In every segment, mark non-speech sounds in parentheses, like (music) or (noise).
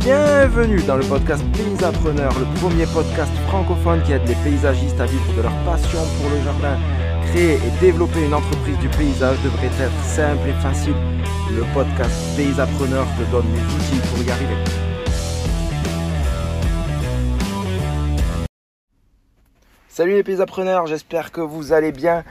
Bienvenue dans le podcast Paysapreneur, le premier podcast francophone qui aide les paysagistes à vivre de leur passion pour le jardin. Créer et développer une entreprise du paysage devrait être simple et facile. Le podcast Paysapreneur te donne les outils pour y arriver. Salut les paysapreneurs, j'espère que vous allez bien.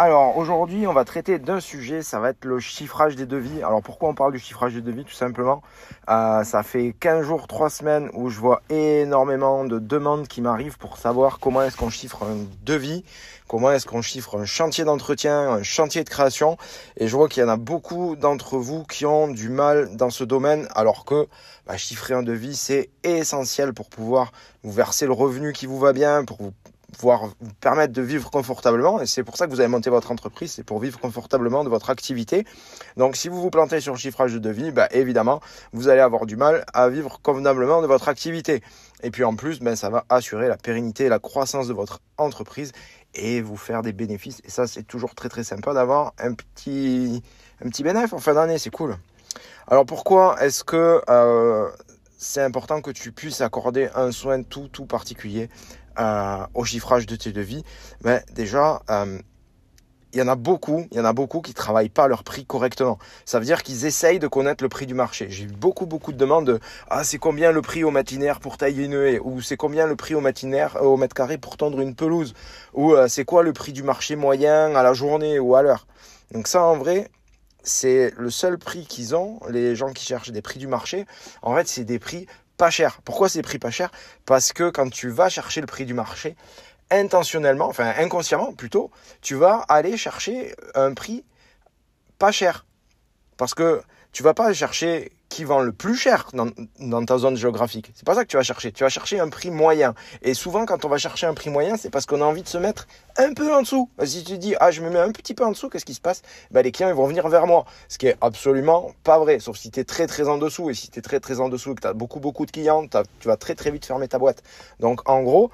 Alors aujourd'hui, on va traiter d'un sujet, ça va être le chiffrage des devis. Alors pourquoi on parle du chiffrage des devis Tout simplement, euh, ça fait 15 jours, 3 semaines où je vois énormément de demandes qui m'arrivent pour savoir comment est-ce qu'on chiffre un devis, comment est-ce qu'on chiffre un chantier d'entretien, un chantier de création. Et je vois qu'il y en a beaucoup d'entre vous qui ont du mal dans ce domaine, alors que bah, chiffrer un devis, c'est essentiel pour pouvoir vous verser le revenu qui vous va bien, pour vous pouvoir vous permettre de vivre confortablement. Et c'est pour ça que vous avez monté votre entreprise, c'est pour vivre confortablement de votre activité. Donc si vous vous plantez sur le chiffrage de devis, bah, évidemment, vous allez avoir du mal à vivre convenablement de votre activité. Et puis en plus, ben, ça va assurer la pérennité et la croissance de votre entreprise et vous faire des bénéfices. Et ça, c'est toujours très très sympa d'avoir un petit, un petit bénéfice en fin d'année, c'est cool. Alors pourquoi est-ce que euh, c'est important que tu puisses accorder un soin tout tout particulier euh, au chiffrage de tes devis, mais déjà, euh, il y en a beaucoup, il y en a beaucoup qui travaillent pas leur prix correctement. Ça veut dire qu'ils essayent de connaître le prix du marché. J'ai eu beaucoup, beaucoup de demandes de ah c'est combien le prix au matinaire pour tailler une haie? Ou c'est combien le prix au matinaire euh, au mètre carré pour tendre une pelouse? Ou c'est quoi le prix du marché moyen à la journée ou à l'heure? Donc ça en vrai, c'est le seul prix qu'ils ont, les gens qui cherchent des prix du marché. En fait, c'est des prix pas cher. Pourquoi c'est prix pas cher Parce que quand tu vas chercher le prix du marché, intentionnellement, enfin inconsciemment plutôt, tu vas aller chercher un prix pas cher. Parce que tu vas pas chercher qui vend le plus cher dans, ta zone géographique. C'est pas ça que tu vas chercher. Tu vas chercher un prix moyen. Et souvent, quand on va chercher un prix moyen, c'est parce qu'on a envie de se mettre un peu en dessous. Si tu dis, ah, je me mets un petit peu en dessous, qu'est-ce qui se passe? Ben, Les clients ils vont venir vers moi. Ce qui est absolument pas vrai. Sauf si tu es très très en dessous. Et si tu es très très en dessous et que tu as beaucoup beaucoup de clients, tu vas très très vite fermer ta boîte. Donc, en gros,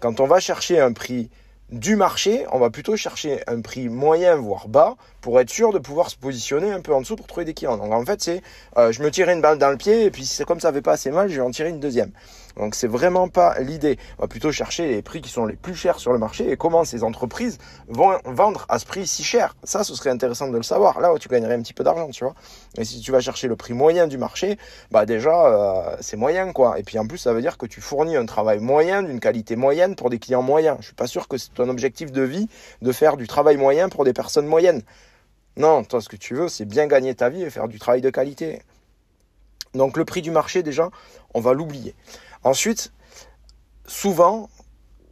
quand on va chercher un prix du marché, on va plutôt chercher un prix moyen voire bas pour être sûr de pouvoir se positionner un peu en dessous pour trouver des clients. Donc en fait, c'est euh, je me tire une balle dans le pied et puis comme ça fait pas assez mal, je vais en tirer une deuxième. Donc c'est vraiment pas l'idée. On va plutôt chercher les prix qui sont les plus chers sur le marché et comment ces entreprises vont vendre à ce prix si cher. Ça, ce serait intéressant de le savoir. Là où tu gagnerais un petit peu d'argent, tu vois. Et si tu vas chercher le prix moyen du marché, bah déjà euh, c'est moyen quoi. Et puis en plus, ça veut dire que tu fournis un travail moyen d'une qualité moyenne pour des clients moyens. Je suis pas sûr que c'est ton objectif de vie de faire du travail moyen pour des personnes moyennes. Non, toi, ce que tu veux, c'est bien gagner ta vie et faire du travail de qualité. Donc le prix du marché, déjà, on va l'oublier. Ensuite, souvent,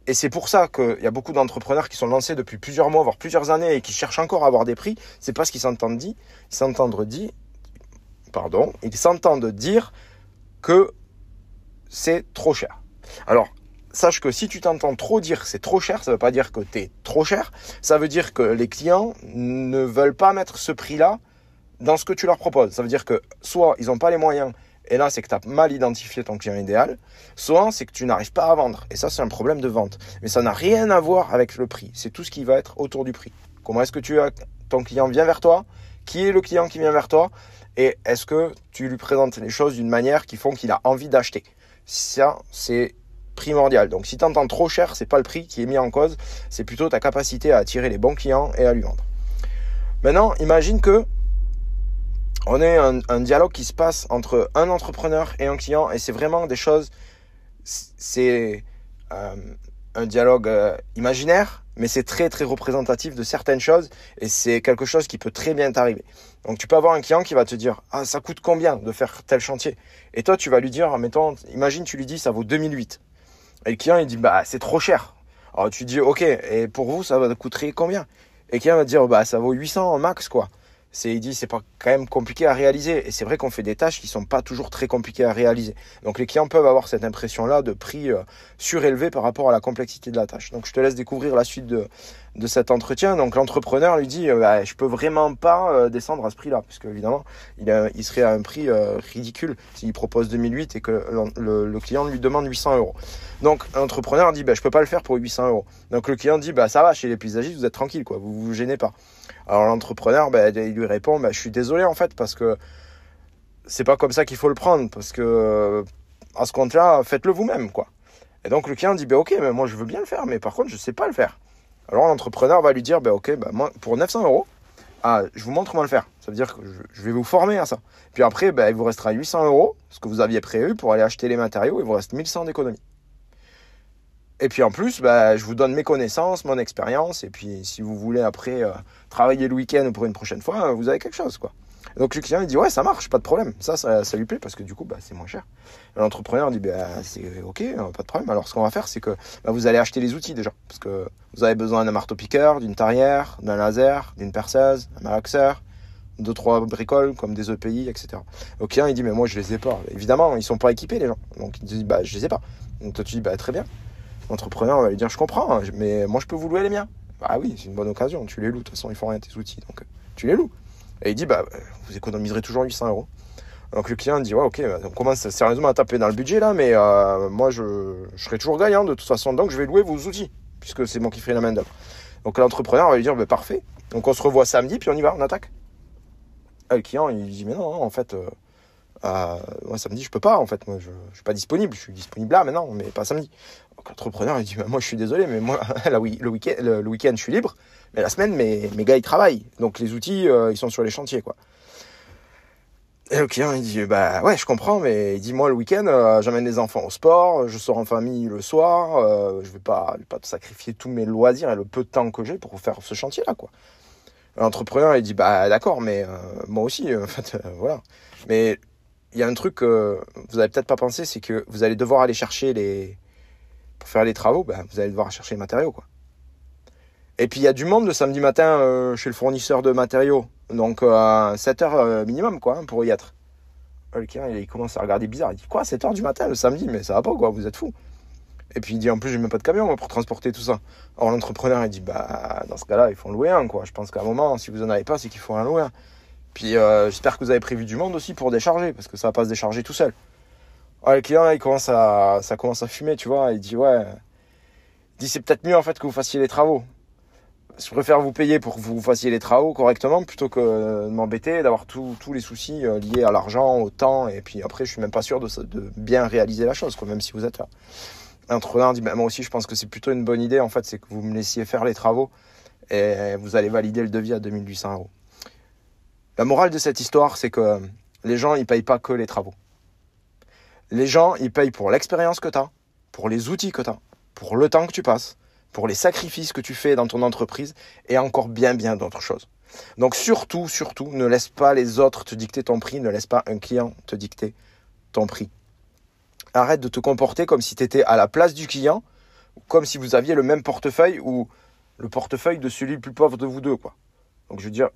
et c'est pour ça qu'il y a beaucoup d'entrepreneurs qui sont lancés depuis plusieurs mois, voire plusieurs années, et qui cherchent encore à avoir des prix, c'est parce qu'ils s'entendent dire, s'entendent dire, pardon, ils s'entendent dire que c'est trop cher. Alors, sache que si tu t'entends trop dire c'est trop cher, ça ne veut pas dire que tu es trop cher, ça veut dire que les clients ne veulent pas mettre ce prix-là dans ce que tu leur proposes. Ça veut dire que soit ils n'ont pas les moyens, et là c'est que tu as mal identifié ton client idéal, soit c'est que tu n'arrives pas à vendre, et ça c'est un problème de vente. Mais ça n'a rien à voir avec le prix, c'est tout ce qui va être autour du prix. Comment est-ce que tu as, ton client vient vers toi? Qui est le client qui vient vers toi? Et est-ce que tu lui présentes les choses d'une manière qui font qu'il a envie d'acheter? Ça, c'est primordial. Donc si tu entends trop cher, c'est pas le prix qui est mis en cause, c'est plutôt ta capacité à attirer les bons clients et à lui vendre. Maintenant, imagine que on ait un, dialogue qui se passe entre un entrepreneur et un client et c'est vraiment des choses, c'est euh, un dialogue euh, imaginaire, mais c'est très très représentatif de certaines choses et c'est quelque chose qui peut très bien t'arriver. Donc tu peux avoir un client qui va te dire ah ça coûte combien de faire tel chantier? Et toi tu vas lui dire mettons imagine tu lui dis ça vaut 2008 et le client, il dit, bah, c'est trop cher. Alors tu dis, ok, et pour vous, ça va coûter combien? Et le client va dire, bah, ça vaut 800 max, quoi c'est il dit c'est pas quand même compliqué à réaliser. Et c'est vrai qu'on fait des tâches qui sont pas toujours très compliquées à réaliser. Donc les clients peuvent avoir cette impression là de prix euh, surélevé par rapport à la complexité de la tâche. Donc je te laisse découvrir la suite de, de cet entretien. Donc l'entrepreneur lui dit euh, bah, je peux vraiment pas euh, descendre à ce prix là parce que évidemment il, il serait à un prix ridicule s'il propose 2008 et que le, client lui demande 800 euros. Donc l'entrepreneur dit bah, je peux pas le faire pour 800 euros. Donc le client dit bah ça va chez les paysagistes vous êtes tranquille quoi. Vous vous gênez pas alors l'entrepreneur, ben, il lui répond, ben, je suis désolé en fait parce que c'est pas comme ça qu'il faut le prendre parce que à ce compte-là, faites-le vous-même, quoi. Et donc le client dit, ben ok, mais moi je veux bien le faire, mais par contre je sais pas le faire. Alors l'entrepreneur va lui dire, ben ok, ben moi pour 900 euros, ah, je vous montre comment le faire. Ça veut dire que je, vais vous former à ça. Puis après, ben, il vous restera 800 euros, ce que vous aviez prévu pour aller acheter les matériaux, il vous reste 1100 d'économie. Et puis en plus, ben, je vous donne mes connaissances, mon expérience, et puis si vous voulez après euh, travailler le week-end ou pour une prochaine fois, vous avez quelque chose, quoi. Donc le client il dit ouais ça marche, pas de problème. Ça, ça, lui plaît parce que du coup bah, c'est moins cher. L'entrepreneur dit bah, c'est ok, hein, pas de problème. Alors ce qu'on va faire c'est que bah, vous allez acheter les outils déjà. Parce que vous avez besoin d'un marteau-piqueur, d'une tarière, d'un laser, d'une perceuse, un malaxeur, deux trois bricoles comme des EPI, etc. Le client il dit mais moi je les ai pas. Évidemment ils sont pas équipés les gens. Donc il dit bah je les ai pas. Donc toi tu dis bah très bien. L'entrepreneur va lui dire je comprends, hein, mais moi je peux vous louer les miens. Bah oui c'est une bonne occasion, tu les loues. De toute façon ils font rien tes outils donc euh, tu les loues. Et il dit, bah, vous économiserez toujours 800 euros. Donc le client dit, ouais, ok, bah, on commence sérieusement à taper dans le budget là, mais euh, moi je, serai toujours gagnant de toute façon, donc je vais louer vos outils, puisque c'est moi qui ferai la main d'œuvre. Donc l'entrepreneur va lui dire, bah, parfait. Donc on se revoit samedi, puis on y va, on attaque. Et le client, il dit, mais non, en fait, euh, euh, samedi, je peux pas, en fait, moi je, je suis pas disponible, je suis disponible là maintenant, mais pas samedi. L'entrepreneur, il dit, bah, moi je suis désolé, mais moi, (laughs) le week-end, le, je suis libre. Mais la semaine, mes, mes gars, ils travaillent. Donc les outils, euh, ils sont sur les chantiers, quoi. Et le client, il dit, bah ouais, je comprends, mais il dit, moi, le week-end, euh, j'amène les enfants au sport, je sors en famille le soir, euh, je vais pas, vais pas sacrifier tous mes loisirs et le peu de temps que j'ai pour faire ce chantier-là, quoi. L'entrepreneur, il dit, bah d'accord, mais moi aussi, (laughs) en fait, voilà. Mais il y a un truc que vous avez peut-être pas pensé, c'est que vous allez devoir aller chercher les, pour faire les travaux, bah, vous allez devoir chercher les matériaux, quoi. Et puis il y a du monde le samedi matin euh, chez le fournisseur de matériaux. Donc euh, à 7 heures euh, minimum quoi hein, pour y être. Client il, commence à regarder bizarre. Il dit quoi 7 heures du matin le samedi? Mais ça va pas quoi, vous êtes fou. Et puis il dit en plus j'ai même pas de camion pour transporter tout ça. Alors l'entrepreneur il dit bah dans ce cas-là il faut en louer un quoi. Je pense qu'à un moment si vous en avez pas c'est qu'il faut en louer un. Puis j'espère que vous avez prévu du monde aussi pour décharger parce que ça va pas se décharger tout seul. Alors, le client il commence à ça commence à fumer tu vois. Il dit ouais. Il c'est peut-être mieux en fait que vous fassiez les travaux je préfère vous payer pour que vous fassiez les travaux correctement plutôt que de m'embêter, d'avoir tous les soucis euh, liés à l'argent, au temps, et puis après je suis même pas sûr de, bien réaliser la chose, même si vous êtes là. L'entrepreneur dit, ben, moi aussi je pense que c'est plutôt une bonne idée, en fait, c'est que vous me laissiez faire les travaux et vous allez valider le devis à 2800 euros. La morale de cette histoire, c'est que les gens, ils payent pas que les travaux. Les gens, ils payent pour l'expérience que tu as, pour les outils que tu as, pour le temps que tu passes, pour les sacrifices que tu fais dans ton entreprise et encore bien bien d'autres choses. Donc surtout, surtout, ne laisse pas les autres te dicter ton prix, ne laisse pas un client te dicter ton prix. Arrête de te comporter comme si tu étais à la place du client, comme si vous aviez le même portefeuille ou le portefeuille de celui le plus pauvre de vous deux. Quoi. Donc je veux dire,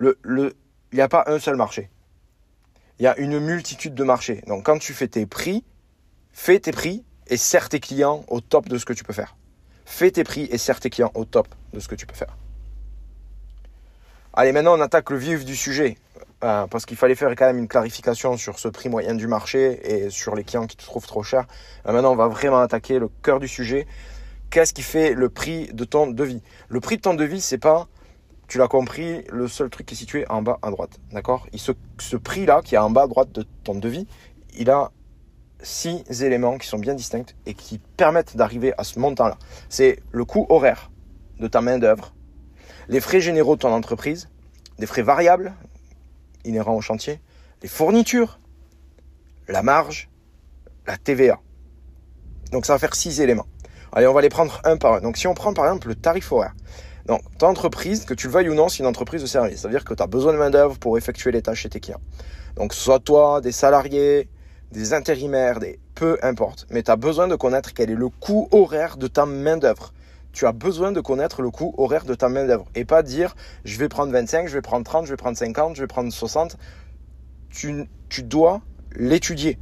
il n'y a pas un seul marché. Il y a une multitude de marchés. Donc quand tu fais tes prix, fais tes prix et sers tes clients au top de ce que tu peux faire. Fais tes prix et sers tes clients au top de ce que tu peux faire. Allez, maintenant on attaque le vif du sujet. Euh, parce qu'il fallait faire quand même une clarification sur ce prix moyen du marché et sur les clients qui te trouvent trop cher. Euh, maintenant, on va vraiment attaquer le cœur du sujet. Qu'est-ce qui fait le prix de ton devis? Le prix de ton devis, c'est pas, tu l'as compris, le seul truc qui est situé en bas à droite. D'accord? Ce, prix-là, qui est en bas à droite de ton devis, il a six éléments qui sont bien distincts et qui permettent d'arriver à ce montant-là. C'est le coût horaire de ta main-d'œuvre, les frais généraux de ton entreprise, des frais variables inhérents au chantier, les fournitures, la marge, la TVA. Donc ça va faire six éléments. Allez, on va les prendre un par un. Donc si on prend par exemple le tarif horaire. Donc, ton entreprise, que tu le veuilles ou non, c'est une entreprise de service. C'est-à-dire que tu as besoin de main-d'œuvre pour effectuer les tâches chez tes clients. Donc, soit toi, des salariés, des intérimaires, des peu importe. Mais tu as besoin de connaître quel est le coût horaire de ta main-d'œuvre. Tu as besoin de connaître le coût horaire de ta main-d'œuvre et pas dire je vais prendre 25, je vais prendre 30, je vais prendre 50, je vais prendre 60. Tu, tu dois l'étudier.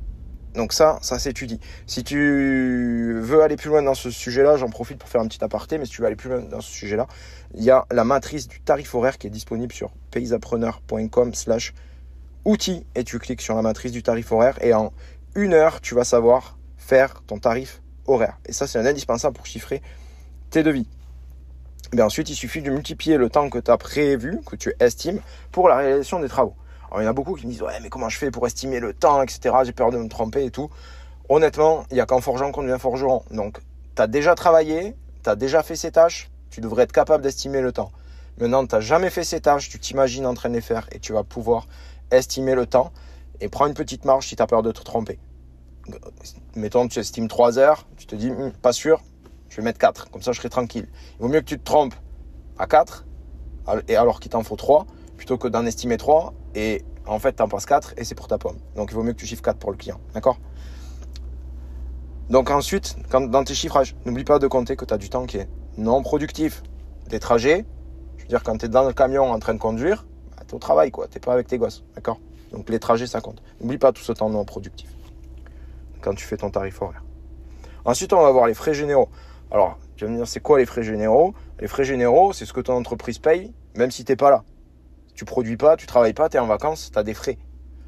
Donc ça, ça s'étudie. Si tu veux aller plus loin dans ce sujet-là, j'en profite pour faire un petit aparté, mais si tu veux aller plus loin dans ce sujet-là, il y a la matrice du tarif horaire qui est disponible sur paysapreneur.com slash outils et tu cliques sur la matrice du tarif horaire et en une heure, tu vas savoir faire ton tarif horaire. Et ça, c'est indispensable pour chiffrer tes devis. Et ensuite, il suffit de multiplier le temps que tu as prévu, que tu estimes, pour la réalisation des travaux. Il y en a beaucoup qui me disent ouais mais comment je fais pour estimer le temps, etc. J'ai peur de me tromper et tout. Honnêtement, il n'y a qu'en forgeant qu'on devient forgeron. Donc tu as déjà travaillé, tu as déjà fait ces tâches, tu devrais être capable d'estimer le temps. Maintenant, tu n'as jamais fait ces tâches, tu t'imagines en train de les faire et tu vas pouvoir estimer le temps et prends une petite marge si tu as peur de te tromper. Mettons, tu estimes 3 heures, tu te dis, hum, pas sûr, je vais mettre 4, comme ça je serai tranquille. Il vaut mieux que tu te trompes à 4, et alors qu'il t'en faut 3, plutôt que d'en estimer 3 et en fait tu en passes 4 et c'est pour ta pomme. Donc il vaut mieux que tu chiffres 4 pour le client. D'accord? Donc ensuite, quand, dans tes chiffrages, n'oublie pas de compter que tu as du temps qui est non productif. Des trajets, je veux dire, quand tu es dans le camion en train de conduire, bah, tu au travail, quoi. Tu pas avec tes gosses. D'accord? Donc les trajets, ça compte. N'oublie pas tout ce temps non productif quand tu fais ton tarif horaire. Ensuite, on va voir les frais généraux. Alors, tu vas me dire, c'est quoi les frais généraux? Les frais généraux, c'est ce que ton entreprise paye, même si tu n'es pas là. Tu produis pas, tu travailles pas, tu es en vacances, tu as des frais.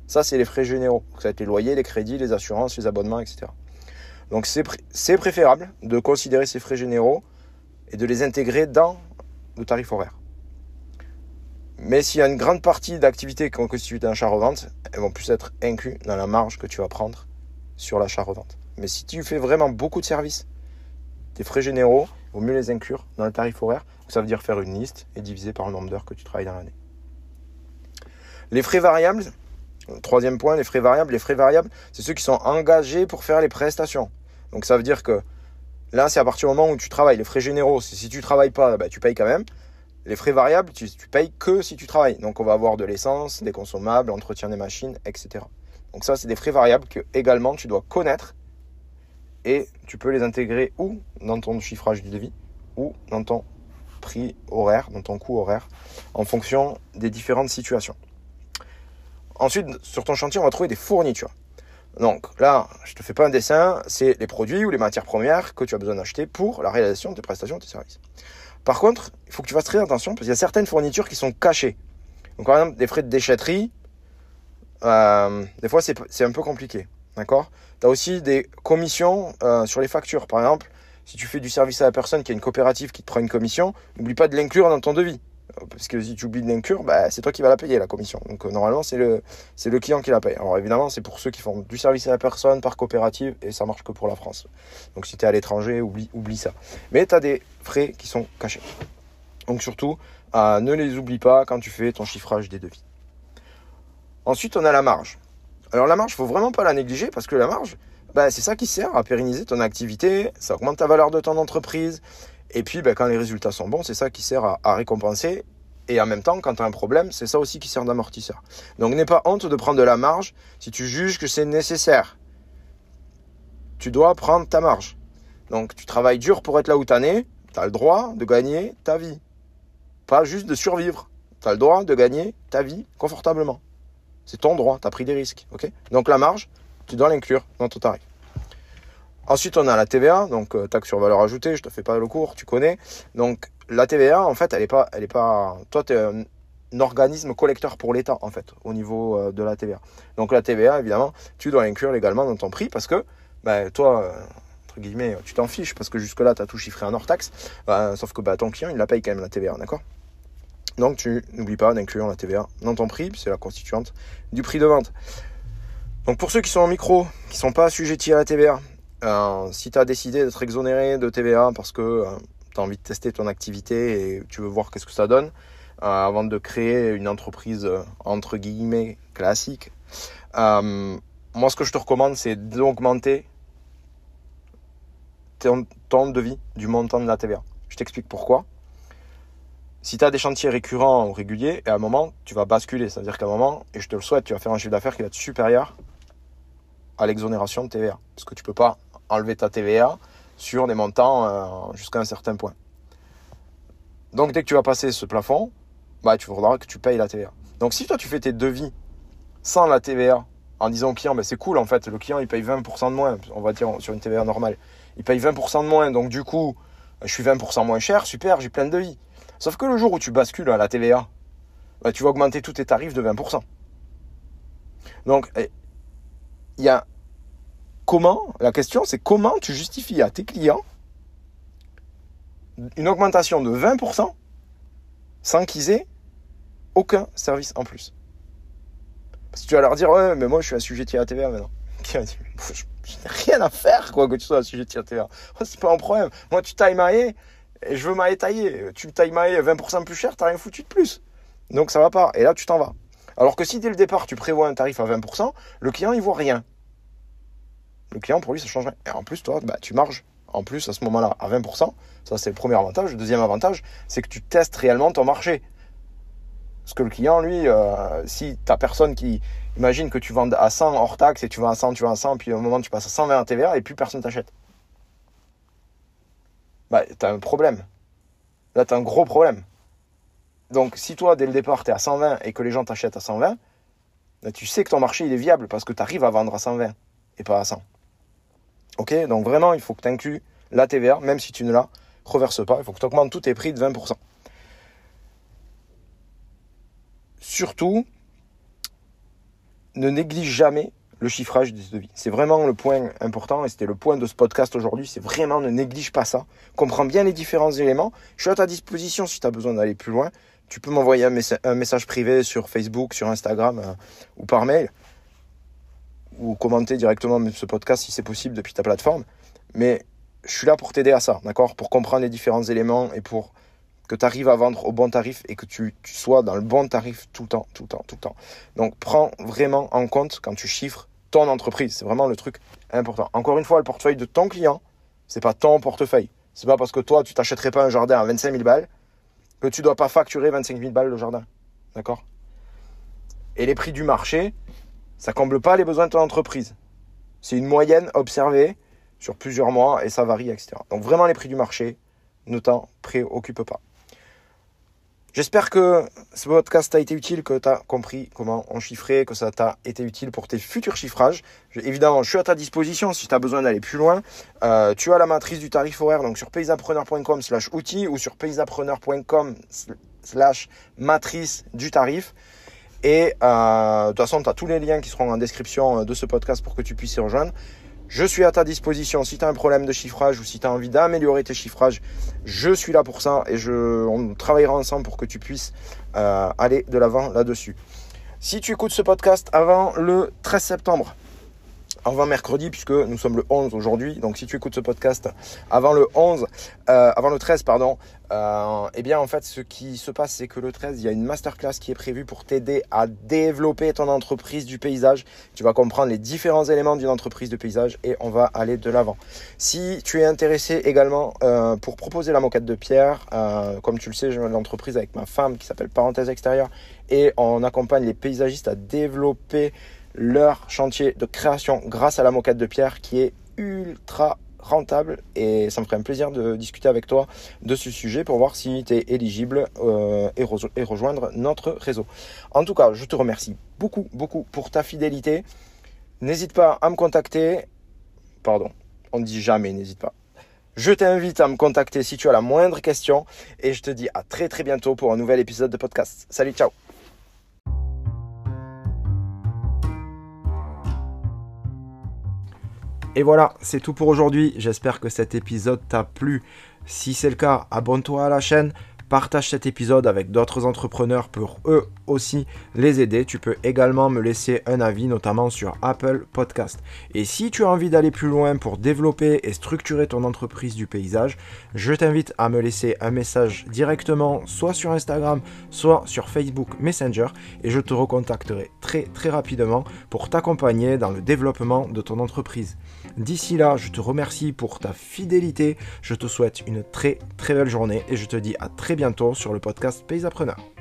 Ça, c'est les frais généraux. Ça va être les loyers, les crédits, les assurances, les abonnements, etc. Donc, c'est préférable de considérer ces frais généraux et de les intégrer dans le tarif horaire. Mais s'il y a une grande partie d'activités qui constituent un achat-revente, elles vont plus être incluses dans la marge que tu vas prendre sur l'achat-revente. Mais si tu fais vraiment beaucoup de services, tes frais généraux, il vaut mieux les inclure dans le tarif horaire. Ça veut dire faire une liste et diviser par le nombre d'heures que tu travailles dans l'année. Les frais variables, troisième point, les frais variables. Les frais variables, c'est ceux qui sont engagés pour faire les prestations. Donc ça veut dire que là, c'est à partir du moment où tu travailles. Les frais généraux, si tu travailles pas, bah, tu payes quand même. Les frais variables, tu, tu payes que si tu travailles. Donc on va avoir de l'essence, des consommables, entretien des machines, etc. Donc ça, c'est des frais variables que également tu dois connaître et tu peux les intégrer ou dans ton chiffrage du devis ou dans ton prix horaire, dans ton coût horaire, en fonction des différentes situations. Ensuite, sur ton chantier, on va trouver des fournitures. Donc là, je ne te fais pas un dessin, c'est les produits ou les matières premières que tu as besoin d'acheter pour la réalisation de tes prestations, de tes services. Par contre, il faut que tu fasses très attention parce qu'il y a certaines fournitures qui sont cachées. Donc par exemple, des frais de déchetterie, euh, des fois c'est un peu compliqué. D'accord? Tu as aussi des commissions euh, sur les factures. Par exemple, si tu fais du service à la personne qui a une coopérative qui te prend une commission, n'oublie pas de l'inclure dans ton devis. Parce que si tu oublies de l'inclure, bah, c'est toi qui vas la payer, la commission. Donc euh, normalement, c'est le, le client qui la paye. Alors évidemment, c'est pour ceux qui font du service à la personne par coopérative et ça marche que pour la France. Donc si tu es à l'étranger, oublie, oublie ça. Mais tu as des frais qui sont cachés. Donc surtout, euh, ne les oublie pas quand tu fais ton chiffrage des devis. Ensuite, on a la marge. Alors la marge, il faut vraiment pas la négliger parce que la marge, bah, c'est ça qui sert à pérenniser ton activité, ça augmente ta valeur de ton entreprise. Et puis, bah, quand les résultats sont bons, c'est ça qui sert à, récompenser. Et en même temps, quand tu as un problème, c'est ça aussi qui sert d'amortisseur. Donc n'aie pas honte de prendre de la marge si tu juges que c'est nécessaire. Tu dois prendre ta marge. Donc tu travailles dur pour être là où tu en es, tu as le droit de gagner ta vie. Pas juste de survivre. Tu as le droit de gagner ta vie confortablement. C'est ton droit, tu as pris des risques. ok? Donc la marge, tu dois l'inclure dans ton tarif. Ensuite, on a la TVA, donc euh, taxe sur valeur ajoutée, je te fais pas le cours, tu connais. Donc la TVA, en fait, elle est pas, elle pas. Toi, tu es un, organisme collecteur pour l'État, en fait, au niveau euh, de la TVA. Donc la TVA, évidemment, tu dois l'inclure légalement dans ton prix parce que, ben, toi, euh, entre guillemets, tu t'en fiches parce que jusque-là, tu as tout chiffré en hors taxe. Ben, sauf que ben, ton client, il la paye quand même la TVA, d'accord? Donc tu n'oublies pas d'inclure la TVA dans ton prix, c'est la constituante du prix de vente. Donc pour ceux qui sont en micro, qui ne sont pas assujettis à la TVA, euh, si tu as décidé d'être exonéré de TVA parce que euh, tu as envie de tester ton activité et tu veux voir qu'est-ce que ça donne, euh, avant de créer une entreprise entre guillemets classique, moi ce que je te recommande c'est d'augmenter ton temps de vie du montant de la TVA. Je t'explique pourquoi si tu as des chantiers récurrents ou réguliers, et à un moment, tu vas basculer. C'est-à-dire qu'à un moment, et je te le souhaite, tu vas faire un chiffre d'affaires qui va être supérieur à l'exonération de TVA. Parce que tu peux pas enlever ta TVA sur des montants euh, jusqu'à un certain point. Donc dès que tu vas passer ce plafond, bah, tu faudra que tu payes la TVA. Donc si toi tu fais tes devis sans la TVA, en disant au client, bah, c'est cool en fait, le client il paye 20% de moins, on va dire sur une TVA normale, il paye 20% de moins, donc du coup je suis 20% moins cher, super, j'ai plein de devis. Sauf que le jour où tu bascules à la TVA, bah, tu vas augmenter tous tes tarifs de 20%. Donc, eh, il y a comment, la question c'est comment tu justifies à tes clients une augmentation de 20% sans qu'ils aient aucun service en plus. Parce que tu vas leur dire, ouais, mais moi je suis assujetti à la TVA maintenant. (laughs) Qui va dire, je, n'ai rien à faire, quoi, que tu sois assujetti à la TVA. c'est pas un problème. Moi, tu tailles maillé, et je veux mailler taillé. Tu me tailles maillé 20% plus cher, t'as rien foutu de plus. Donc ça va pas. Et là, tu t'en vas. Alors que si dès le départ, tu prévois un tarif à 20%, le client, il voit rien. Le client, pour lui, ça change rien. Et en plus, toi, bah, tu marges en plus à ce moment-là à 20%. Ça, c'est le premier avantage. Le deuxième avantage, c'est que tu testes réellement ton marché. Parce que le client, lui, euh, si tu personne qui. Imagine que tu vends à 100 hors taxe et tu vends à 100, tu vends à 100, puis au moment tu passes à 120 à TVA et plus personne t'achète. Bah, tu as un problème. Là, tu as un gros problème. Donc, si toi, dès le départ, tu es à 120 et que les gens t'achètent à 120, bah, tu sais que ton marché, il est viable parce que tu arrives à vendre à 120 et pas à 100. Ok Donc, vraiment, il faut que tu inclues la TVA, même si tu ne la reverses pas. Il faut que tu augmentes tous tes prix de 20%. surtout, ne néglige jamais le chiffrage des devis. C'est vraiment le point important et c'était le point de ce podcast aujourd'hui. C'est vraiment ne néglige pas ça. Comprends bien les différents éléments. Je suis à ta disposition si tu as besoin d'aller plus loin. Tu peux m'envoyer un, message privé sur Facebook, sur Instagram euh, ou par mail ou commenter directement ce podcast si c'est possible depuis ta plateforme. Mais je suis là pour t'aider à ça, d'accord? Pour comprendre les différents éléments et pour que tu arrives à vendre au bon tarif et que tu, sois dans le bon tarif tout le temps, tout le temps, tout le temps. Donc prends vraiment en compte quand tu chiffres ton entreprise. C'est vraiment le truc important. Encore une fois, le portefeuille de ton client, c'est pas ton portefeuille. C'est pas parce que toi, tu t'achèterais pas un jardin à 25 000 balles que tu dois pas facturer 25 000 balles le jardin. D'accord? Et les prix du marché, ça comble pas les besoins de ton entreprise. C'est une moyenne observée sur plusieurs mois et ça varie, etc. Donc vraiment les prix du marché, ne t'en préoccupe pas. J'espère que ce podcast t'a été utile, que tu as compris comment on chiffrait, que ça t'a été utile pour tes futurs chiffrages. évidemment, je suis à ta disposition si tu as besoin d'aller plus loin. Euh, tu as la matrice du tarif horaire donc sur paysapreneur.com slash outils ou sur paysapreneur.com slash matrice du tarif. Et euh, de toute façon, tu as tous les liens qui seront en description euh, de ce podcast pour que tu puisses y rejoindre. Je suis à ta disposition si tu as un problème de chiffrage ou si tu as envie d'améliorer tes chiffrages. Je suis là pour ça et on travaillera ensemble pour que tu puisses euh, aller de l'avant là-dessus. Si tu écoutes ce podcast avant le 13 septembre, avant mercredi, puisque nous sommes le 11 aujourd'hui. Donc, si tu écoutes ce podcast avant le 11, euh, avant le 13, pardon, euh, eh bien, en fait, ce qui se passe, c'est que le 13, il y a une masterclass qui est prévue pour t'aider à développer ton entreprise du paysage. Tu vas comprendre les différents éléments d'une entreprise de paysage et on va aller de l'avant. Si tu es intéressé également euh, pour proposer la moquette de pierre, comme tu le sais, j'ai l'entreprise avec ma femme qui s'appelle Parenthèse Extérieure et on accompagne les paysagistes à développer leur chantier de création grâce à la moquette de pierre qui est ultra rentable et ça me ferait un plaisir de discuter avec toi de ce sujet pour voir si tu es éligible euh, et, et, rejoindre notre réseau. En tout cas, je te remercie beaucoup, beaucoup pour ta fidélité. N'hésite pas à me contacter. Pardon, on ne dit jamais, n'hésite pas. Je t'invite à me contacter si tu as la moindre question et je te dis à très très bientôt pour un nouvel épisode de podcast. Salut, ciao Et voilà, c'est tout pour aujourd'hui. J'espère que cet épisode t'a plu. Si c'est le cas, abonne-toi à la chaîne. Partage cet épisode avec d'autres entrepreneurs pour eux aussi les aider. Tu peux également me laisser un avis, notamment sur Apple Podcast. Et si tu as envie d'aller plus loin pour développer et structurer ton entreprise du paysage, je t'invite à me laisser un message directement, soit sur Instagram, soit sur Facebook Messenger, et je te recontacterai très très rapidement pour t'accompagner dans le développement de ton entreprise. D'ici là, je te remercie pour ta fidélité. Je te souhaite une très très belle journée et je te dis à très bientôt sur le podcast Paysapreneur.